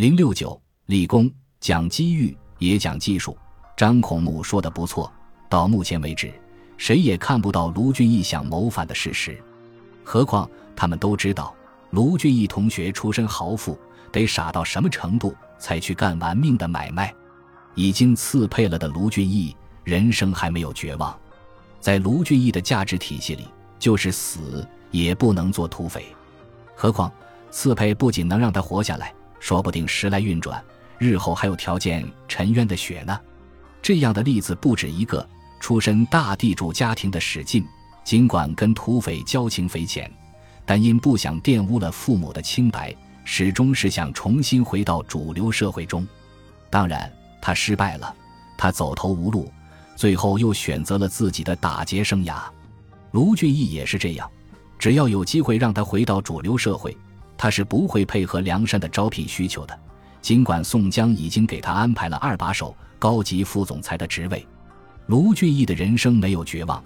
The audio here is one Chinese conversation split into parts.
零六九，立功讲机遇也讲技术。张孔木说的不错，到目前为止，谁也看不到卢俊义想谋反的事实。何况他们都知道，卢俊义同学出身豪富，得傻到什么程度才去干玩命的买卖？已经刺配了的卢俊义，人生还没有绝望。在卢俊义的价值体系里，就是死也不能做土匪。何况刺配不仅能让他活下来，说不定时来运转，日后还有条件沉冤的血呢。这样的例子不止一个。出身大地主家庭的史进，尽管跟土匪交情匪浅，但因不想玷污了父母的清白，始终是想重新回到主流社会中。当然，他失败了，他走投无路。最后又选择了自己的打劫生涯，卢俊义也是这样。只要有机会让他回到主流社会，他是不会配合梁山的招聘需求的。尽管宋江已经给他安排了二把手、高级副总裁的职位，卢俊义的人生没有绝望，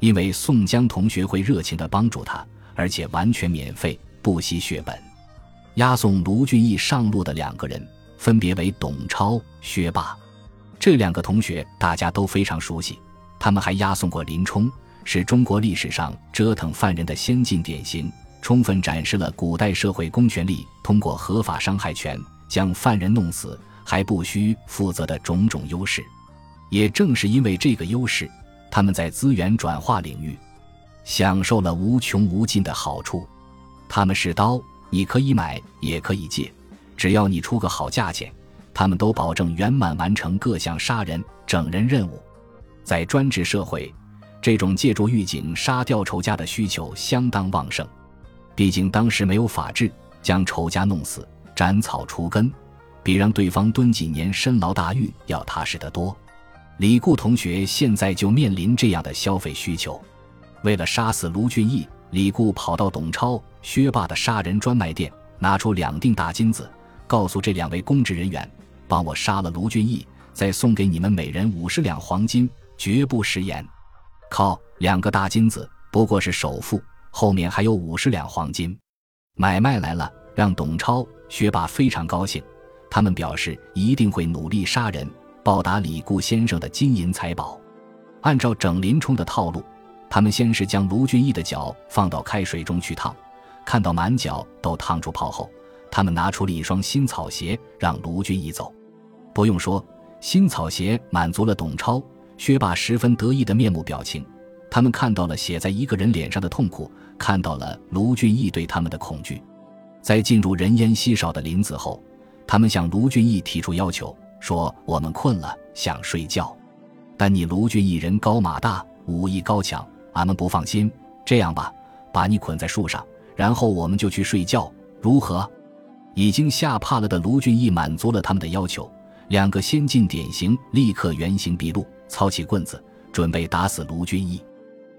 因为宋江同学会热情地帮助他，而且完全免费，不惜血本。押送卢俊义上路的两个人，分别为董超、薛霸。这两个同学大家都非常熟悉，他们还押送过林冲，是中国历史上折腾犯人的先进典型，充分展示了古代社会公权力通过合法伤害权将犯人弄死还不需负责的种种优势。也正是因为这个优势，他们在资源转化领域享受了无穷无尽的好处。他们是刀，你可以买，也可以借，只要你出个好价钱。他们都保证圆满完成各项杀人、整人任务。在专制社会，这种借助狱警杀掉仇家的需求相当旺盛。毕竟当时没有法治，将仇家弄死、斩草除根，比让对方蹲几年深牢大狱要踏实得多。李固同学现在就面临这样的消费需求。为了杀死卢俊义，李固跑到董超、薛霸的杀人专卖店，拿出两锭大金子，告诉这两位公职人员。帮我杀了卢俊义，再送给你们每人五十两黄金，绝不食言。靠，两个大金子不过是首付，后面还有五十两黄金。买卖来了，让董超、薛霸非常高兴。他们表示一定会努力杀人，报答李固先生的金银财宝。按照整林冲的套路，他们先是将卢俊义的脚放到开水中去烫，看到满脚都烫出泡后。他们拿出了一双新草鞋，让卢俊义走。不用说，新草鞋满足了董超、薛霸十分得意的面目表情。他们看到了写在一个人脸上的痛苦，看到了卢俊义对他们的恐惧。在进入人烟稀少的林子后，他们向卢俊义提出要求，说：“我们困了，想睡觉，但你卢俊义人高马大，武艺高强，俺们不放心。这样吧，把你捆在树上，然后我们就去睡觉，如何？”已经吓怕了的卢俊义满足了他们的要求，两个先进典型立刻原形毕露，操起棍子准备打死卢俊义。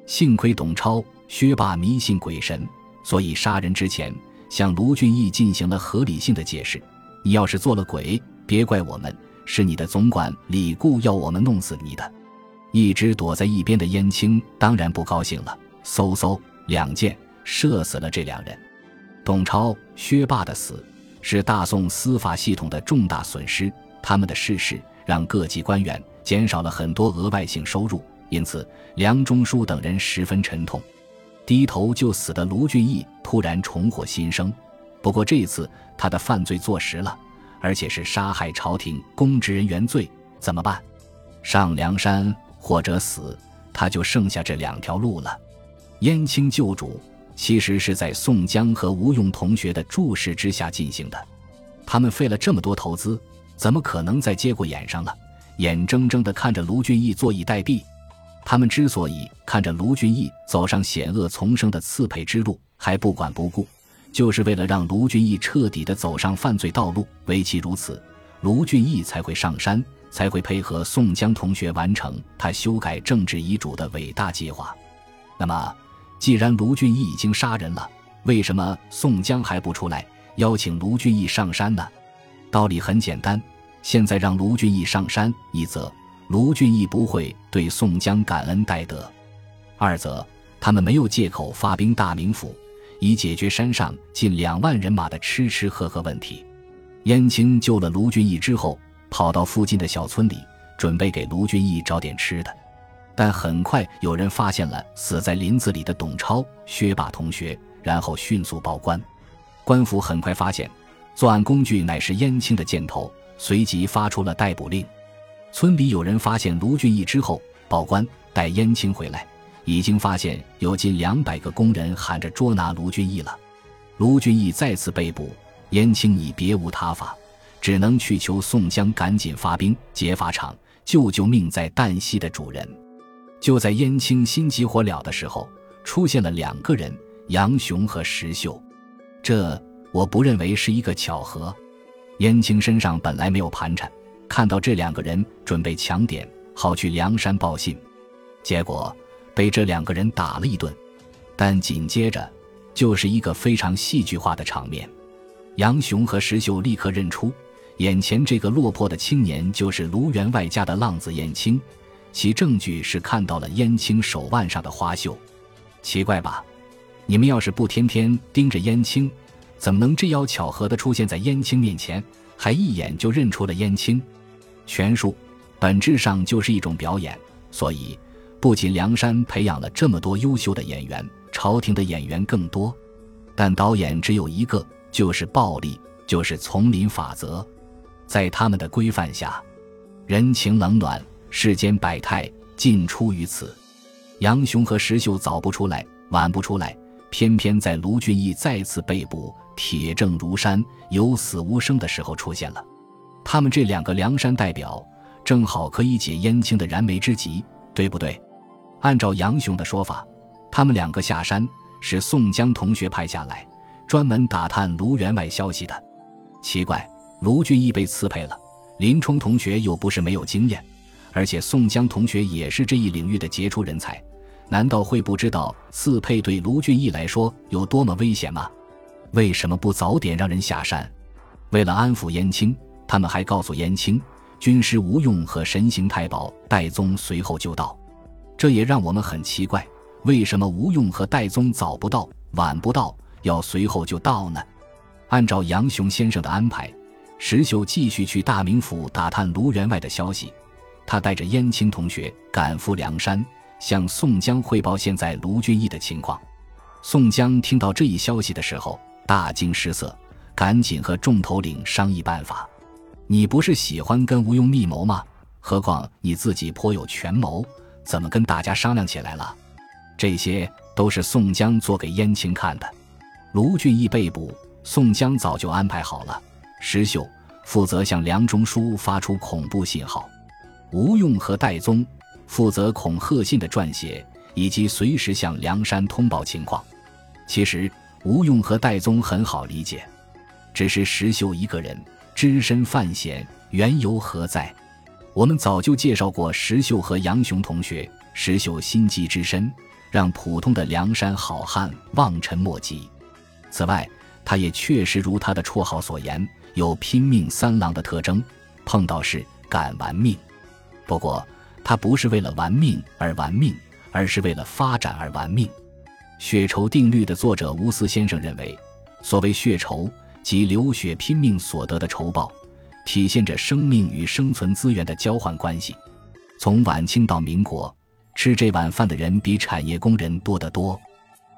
幸亏董超、薛霸迷信鬼神，所以杀人之前向卢俊义进行了合理性的解释：你要是做了鬼，别怪我们，是你的总管李固要我们弄死你的。一直躲在一边的燕青当然不高兴了，嗖嗖两箭射死了这两人。董超、薛霸的死。是大宋司法系统的重大损失，他们的逝世让各级官员减少了很多额外性收入，因此梁中书等人十分沉痛。低头就死的卢俊义突然重获新生，不过这次他的犯罪坐实了，而且是杀害朝廷公职人员罪，怎么办？上梁山或者死，他就剩下这两条路了：燕青救主。其实是在宋江和吴用同学的注视之下进行的，他们费了这么多投资，怎么可能在节骨眼上了？眼睁睁地看着卢俊义坐以待毙。他们之所以看着卢俊义走上险恶丛生的刺配之路还不管不顾，就是为了让卢俊义彻底的走上犯罪道路。唯其如此，卢俊义才会上山，才会配合宋江同学完成他修改政治遗嘱的伟大计划。那么。既然卢俊义已经杀人了，为什么宋江还不出来邀请卢俊义上山呢？道理很简单，现在让卢俊义上山，一则卢俊义不会对宋江感恩戴德；二则他们没有借口发兵大名府，以解决山上近两万人马的吃吃喝喝问题。燕青救了卢俊义之后，跑到附近的小村里，准备给卢俊义找点吃的。但很快有人发现了死在林子里的董超、薛霸同学，然后迅速报官。官府很快发现，作案工具乃是燕青的箭头，随即发出了逮捕令。村里有人发现卢俊义之后，报官带燕青回来，已经发现有近两百个工人喊着捉拿卢俊义了。卢俊义再次被捕，燕青已别无他法，只能去求宋江赶紧发兵劫法场，救救命在旦夕的主人。就在燕青心急火燎的时候，出现了两个人：杨雄和石秀。这我不认为是一个巧合。燕青身上本来没有盘缠，看到这两个人准备抢点，好去梁山报信，结果被这两个人打了一顿。但紧接着就是一个非常戏剧化的场面：杨雄和石秀立刻认出，眼前这个落魄的青年就是卢员外家的浪子燕青。其证据是看到了燕青手腕上的花绣，奇怪吧？你们要是不天天盯着燕青，怎么能这样巧合的出现在燕青面前，还一眼就认出了燕青？权术本质上就是一种表演，所以不仅梁山培养了这么多优秀的演员，朝廷的演员更多，但导演只有一个，就是暴力，就是丛林法则，在他们的规范下，人情冷暖。世间百态尽出于此。杨雄和石秀早不出来，晚不出来，偏偏在卢俊义再次被捕、铁证如山、有死无生的时候出现了。他们这两个梁山代表，正好可以解燕青的燃眉之急，对不对？按照杨雄的说法，他们两个下山是宋江同学派下来，专门打探卢员外消息的。奇怪，卢俊义被刺配了，林冲同学又不是没有经验。而且宋江同学也是这一领域的杰出人才，难道会不知道刺配对卢俊义来说有多么危险吗？为什么不早点让人下山？为了安抚燕青，他们还告诉燕青，军师吴用和神行太保戴宗随后就到。这也让我们很奇怪，为什么吴用和戴宗早不到，晚不到，要随后就到呢？按照杨雄先生的安排，石秀继续去大名府打探卢员外的消息。他带着燕青同学赶赴梁山，向宋江汇报现在卢俊义的情况。宋江听到这一消息的时候，大惊失色，赶紧和众头领商议办法。你不是喜欢跟吴用密谋吗？何况你自己颇有权谋，怎么跟大家商量起来了？这些都是宋江做给燕青看的。卢俊义被捕，宋江早就安排好了。石秀负责向梁中书发出恐怖信号。吴用和戴宗负责恐吓信的撰写，以及随时向梁山通报情况。其实吴用和戴宗很好理解，只是石秀一个人只身犯险，缘由何在？我们早就介绍过石秀和杨雄同学。石秀心机之深，让普通的梁山好汉望尘莫及。此外，他也确实如他的绰号所言，有拼命三郎的特征，碰到事敢玩命。不过，他不是为了玩命而玩命，而是为了发展而玩命。血仇定律的作者吴思先生认为，所谓血仇，即流血拼命所得的仇报，体现着生命与生存资源的交换关系。从晚清到民国，吃这碗饭的人比产业工人多得多。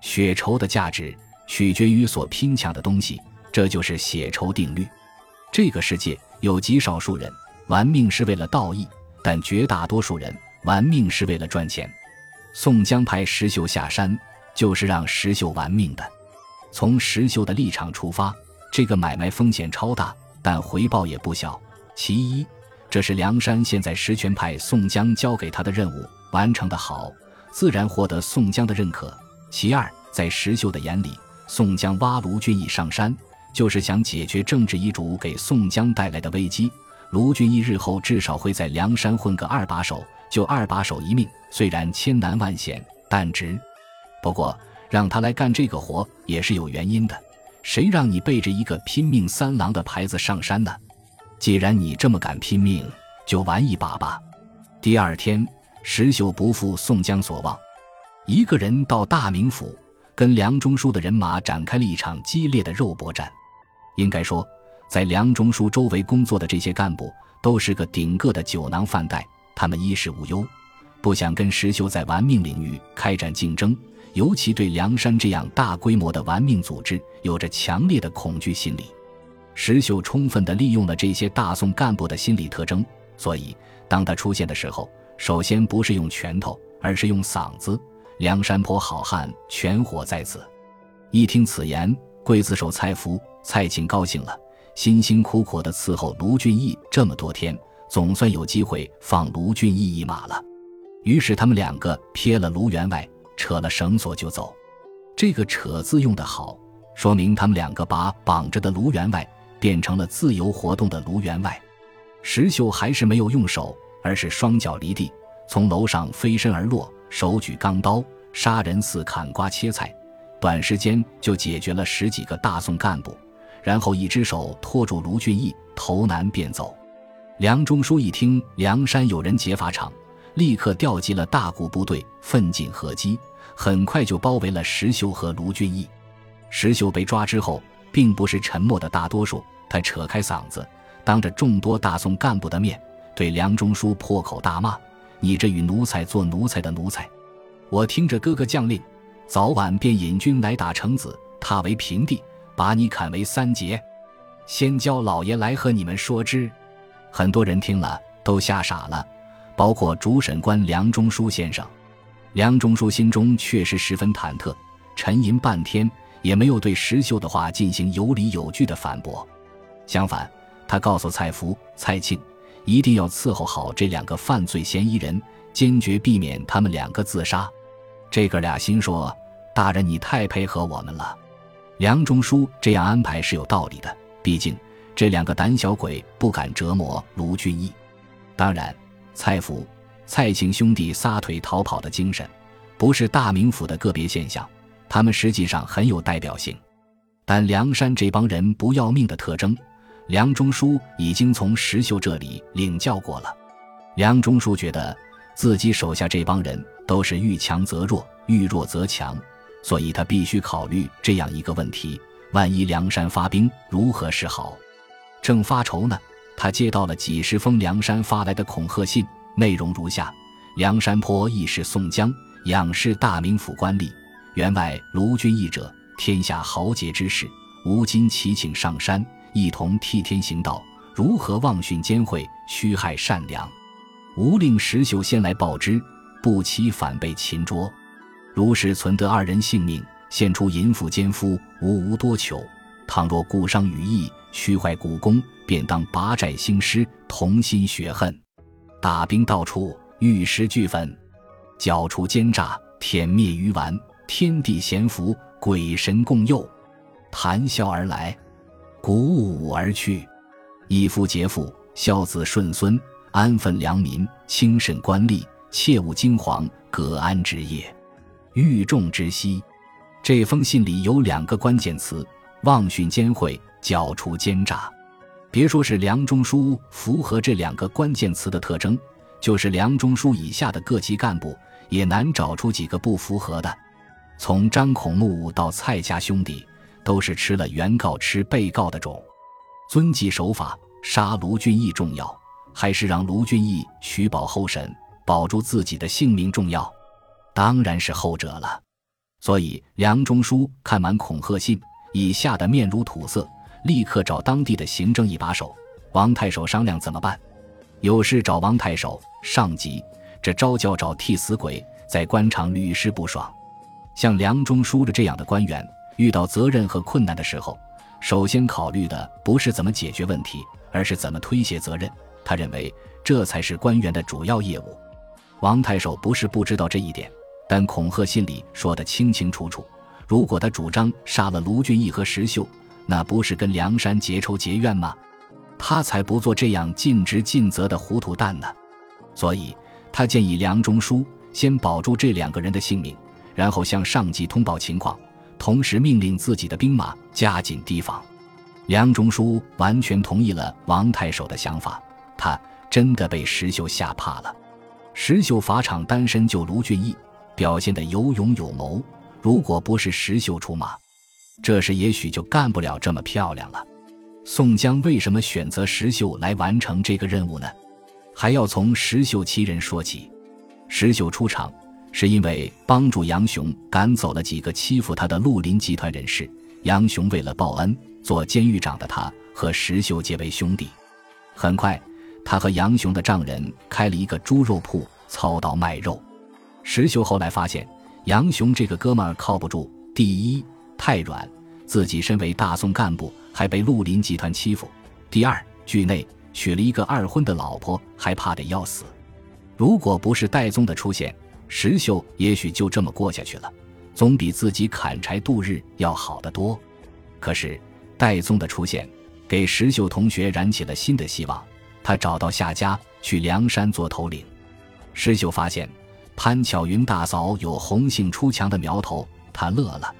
血仇的价值取决于所拼抢的东西，这就是血仇定律。这个世界有极少数人玩命是为了道义。但绝大多数人玩命是为了赚钱。宋江派石秀下山，就是让石秀玩命的。从石秀的立场出发，这个买卖风险超大，但回报也不小。其一，这是梁山现在实权派宋江交给他的任务，完成的好，自然获得宋江的认可。其二，在石秀的眼里，宋江挖卢俊义上山，就是想解决政治遗嘱给宋江带来的危机。卢俊义日后至少会在梁山混个二把手，救二把手一命，虽然千难万险，但值。不过让他来干这个活也是有原因的。谁让你背着一个拼命三郎的牌子上山呢？既然你这么敢拼命，就玩一把吧。第二天，石秀不负宋江所望，一个人到大名府，跟梁中书的人马展开了一场激烈的肉搏战。应该说。在梁中书周围工作的这些干部，都是个顶个的酒囊饭袋，他们衣食无忧，不想跟石秀在玩命领域开展竞争，尤其对梁山这样大规模的玩命组织有着强烈的恐惧心理。石秀充分地利用了这些大宋干部的心理特征，所以当他出现的时候，首先不是用拳头，而是用嗓子。梁山泊好汉全活在此。一听此言，刽子手蔡福、蔡庆高兴了，辛辛苦苦地伺候卢俊义这么多天，总算有机会放卢俊义一马了。于是他们两个撇了卢员外，扯了绳索就走。这个“扯”字用得好，说明他们两个把绑着的卢员外变成了自由活动的卢员外。石秀还是没有用手，而是双脚离地，从楼上飞身而落，手举钢刀，杀人似砍瓜切菜。短时间就解决了十几个大宋干部，然后一只手托住卢俊义，头南便走。梁中书一听梁山有人劫法场，立刻调集了大股部队，奋进合击，很快就包围了石秀和卢俊义。石秀被抓之后，并不是沉默的大多数，他扯开嗓子，当着众多大宋干部的面，对梁中书破口大骂：“你这与奴才做奴才的奴才！我听着哥哥将令。”早晚便引军来打城子，踏为平地，把你砍为三截。先教老爷来和你们说之。很多人听了都吓傻了，包括主审官梁中书先生。梁中书心中确实十分忐忑，沉吟半天也没有对石秀的话进行有理有据的反驳。相反，他告诉蔡福、蔡庆，一定要伺候好这两个犯罪嫌疑人，坚决避免他们两个自杀。这哥俩心说：“大人，你太配合我们了。”梁中书这样安排是有道理的，毕竟这两个胆小鬼不敢折磨卢俊义。当然，蔡福、蔡庆兄弟撒腿逃跑的精神，不是大名府的个别现象，他们实际上很有代表性。但梁山这帮人不要命的特征，梁中书已经从石秀这里领教过了。梁中书觉得自己手下这帮人。都是遇强则弱，遇弱则强，所以他必须考虑这样一个问题：万一梁山发兵，如何是好？正发愁呢，他接到了几十封梁山发来的恐吓信，内容如下：梁山泊亦是宋江，仰视大名府官吏，员外卢俊义者，天下豪杰之士，吾今祈请上山，一同替天行道，如何妄训奸秽，虚害善良？吾令石秀先来报之。不期反被擒捉，如是存得二人性命，献出淫妇奸夫，无无多求。倘若故伤羽翼，虚坏古功，便当拔寨兴师，同心雪恨。大兵到处，玉石俱焚，剿除奸诈，殄灭鱼丸，天地咸福，鬼神共佑。谈笑而来，鼓舞而去，一夫劫妇，孝子顺孙，安分良民，轻慎官吏。切勿惊惶，隔安之夜，欲众之息。这封信里有两个关键词：妄讯奸秽，剿除奸诈。别说是梁中书符合这两个关键词的特征，就是梁中书以下的各级干部也难找出几个不符合的。从张孔目到蔡家兄弟，都是吃了原告吃被告的种。遵纪守法，杀卢俊义重要，还是让卢俊义取保候审？保住自己的性命重要，当然是后者了。所以梁中书看完恐吓信，已吓得面如土色，立刻找当地的行政一把手王太守商量怎么办。有事找王太守，上级这招叫找替死鬼，在官场屡试不爽。像梁中书的这样的官员，遇到责任和困难的时候，首先考虑的不是怎么解决问题，而是怎么推卸责任。他认为这才是官员的主要业务。王太守不是不知道这一点，但恐吓信里说得清清楚楚。如果他主张杀了卢俊义和石秀，那不是跟梁山结仇结怨吗？他才不做这样尽职尽责的糊涂蛋呢。所以，他建议梁中书先保住这两个人的性命，然后向上级通报情况，同时命令自己的兵马加紧提防。梁中书完全同意了王太守的想法，他真的被石秀吓怕了。石秀法场单身救卢俊义，表现得有勇有谋。如果不是石秀出马，这事也许就干不了这么漂亮了。宋江为什么选择石秀来完成这个任务呢？还要从石秀其人说起。石秀出场是因为帮助杨雄赶走了几个欺负他的绿林集团人士。杨雄为了报恩，做监狱长的他和石秀结为兄弟。很快，他和杨雄的丈人开了一个猪肉铺，操刀卖肉。石秀后来发现，杨雄这个哥们儿靠不住。第一，太软，自己身为大宋干部。还被绿林集团欺负。第二，剧内娶了一个二婚的老婆，还怕得要死。如果不是戴宗的出现，石秀也许就这么过下去了，总比自己砍柴度日要好得多。可是戴宗的出现，给石秀同学燃起了新的希望。他找到夏家去梁山做头领。石秀发现潘巧云大嫂有红杏出墙的苗头，他乐了。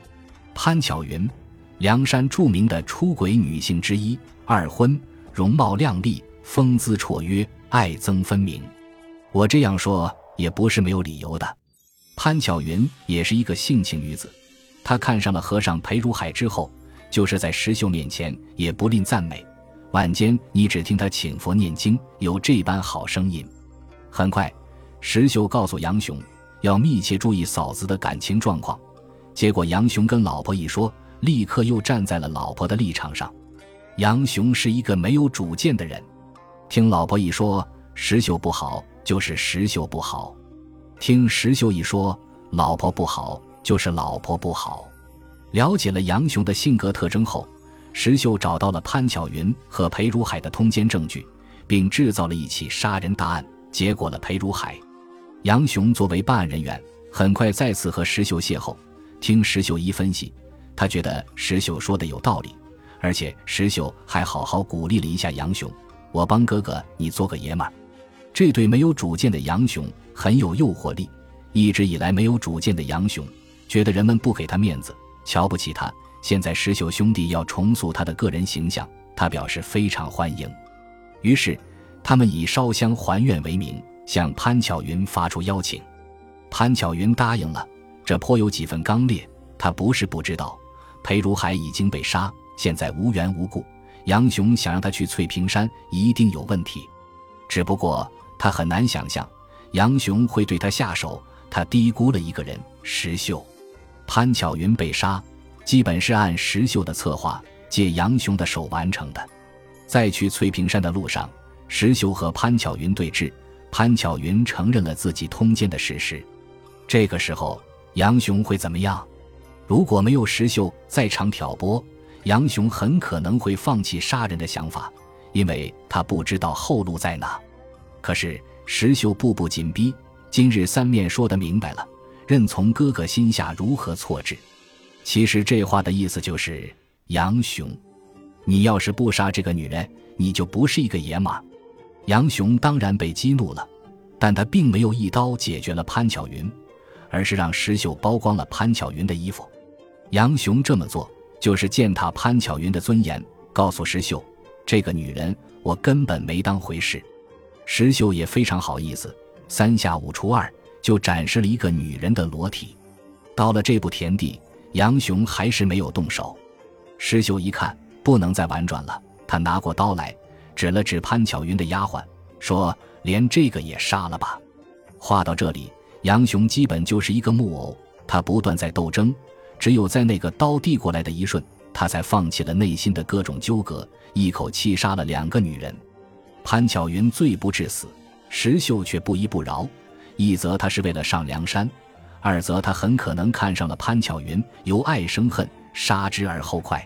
潘巧云。梁山著名的出轨女性之一，二婚，容貌靓丽，风姿绰约，爱憎分明。我这样说也不是没有理由的。潘巧云也是一个性情女子，她看上了和尚裴如海之后，就是在石秀面前也不吝赞美。晚间你只听她请佛念经，有这般好声音。很快，石秀告诉杨雄，要密切注意嫂子的感情状况。结果杨雄跟老婆一说。立刻又站在了老婆的立场上。杨雄是一个没有主见的人，听老婆一说石秀不好，就是石秀不好；听石秀一说老婆不好，就是老婆不好。了解了杨雄的性格特征后，石秀找到了潘巧云和裴如海的通奸证据，并制造了一起杀人大案，结果了裴如海。杨雄作为办案人员，很快再次和石秀邂逅，听石秀一分析。他觉得石秀说的有道理，而且石秀还好好鼓励了一下杨雄：“我帮哥哥，你做个爷们儿。”这对没有主见的杨雄很有诱惑力。一直以来没有主见的杨雄觉得人们不给他面子，瞧不起他。现在石秀兄弟要重塑他的个人形象，他表示非常欢迎。于是，他们以烧香还愿为名，向潘巧云发出邀请。潘巧云答应了，这颇有几分刚烈。他不是不知道。裴如海已经被杀，现在无缘无故，杨雄想让他去翠屏山，一定有问题。只不过他很难想象杨雄会对他下手，他低估了一个人——石秀。潘巧云被杀，基本是按石秀的策划，借杨雄的手完成的。在去翠屏山的路上，石秀和潘巧云对峙，潘巧云承认了自己通奸的事实。这个时候，杨雄会怎么样？如果没有石秀在场挑拨，杨雄很可能会放弃杀人的想法，因为他不知道后路在哪。可是石秀步步紧逼，今日三面说得明白了，任从哥哥心下如何错置。其实这话的意思就是：杨雄，你要是不杀这个女人，你就不是一个爷们。杨雄当然被激怒了，但他并没有一刀解决了潘巧云，而是让石秀剥光了潘巧云的衣服。杨雄这么做，就是践踏潘巧云的尊严，告诉石秀：“这个女人，我根本没当回事。”石秀也非常好意思，三下五除二就展示了一个女人的裸体。到了这步田地，杨雄还是没有动手。石秀一看不能再婉转了，他拿过刀来，指了指潘巧云的丫鬟，说：“连这个也杀了吧。”话到这里，杨雄基本就是一个木偶，他不断在斗争。只有在那个刀递过来的一瞬，他才放弃了内心的各种纠葛，一口气杀了两个女人。潘巧云罪不至死，石秀却不依不饶。一则他是为了上梁山，二则他很可能看上了潘巧云，由爱生恨，杀之而后快。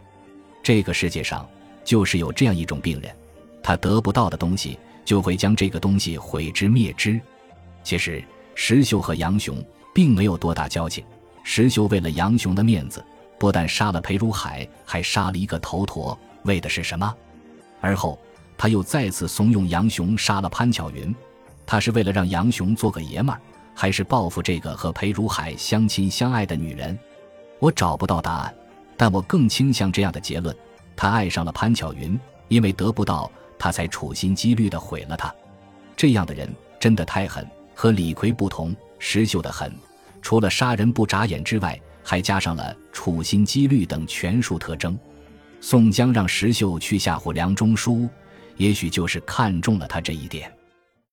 这个世界上就是有这样一种病人，他得不到的东西，就会将这个东西毁之灭之。其实石秀和杨雄并没有多大交情。石秀为了杨雄的面子，不但杀了裴如海，还杀了一个头陀，为的是什么？而后他又再次怂恿杨雄杀了潘巧云，他是为了让杨雄做个爷们儿，还是报复这个和裴如海相亲相爱的女人？我找不到答案，但我更倾向这样的结论：他爱上了潘巧云，因为得不到，他才处心积虑地毁了他。这样的人真的太狠，和李逵不同，石秀的狠。除了杀人不眨眼之外，还加上了处心积虑等权术特征。宋江让石秀去吓唬梁中书，也许就是看中了他这一点。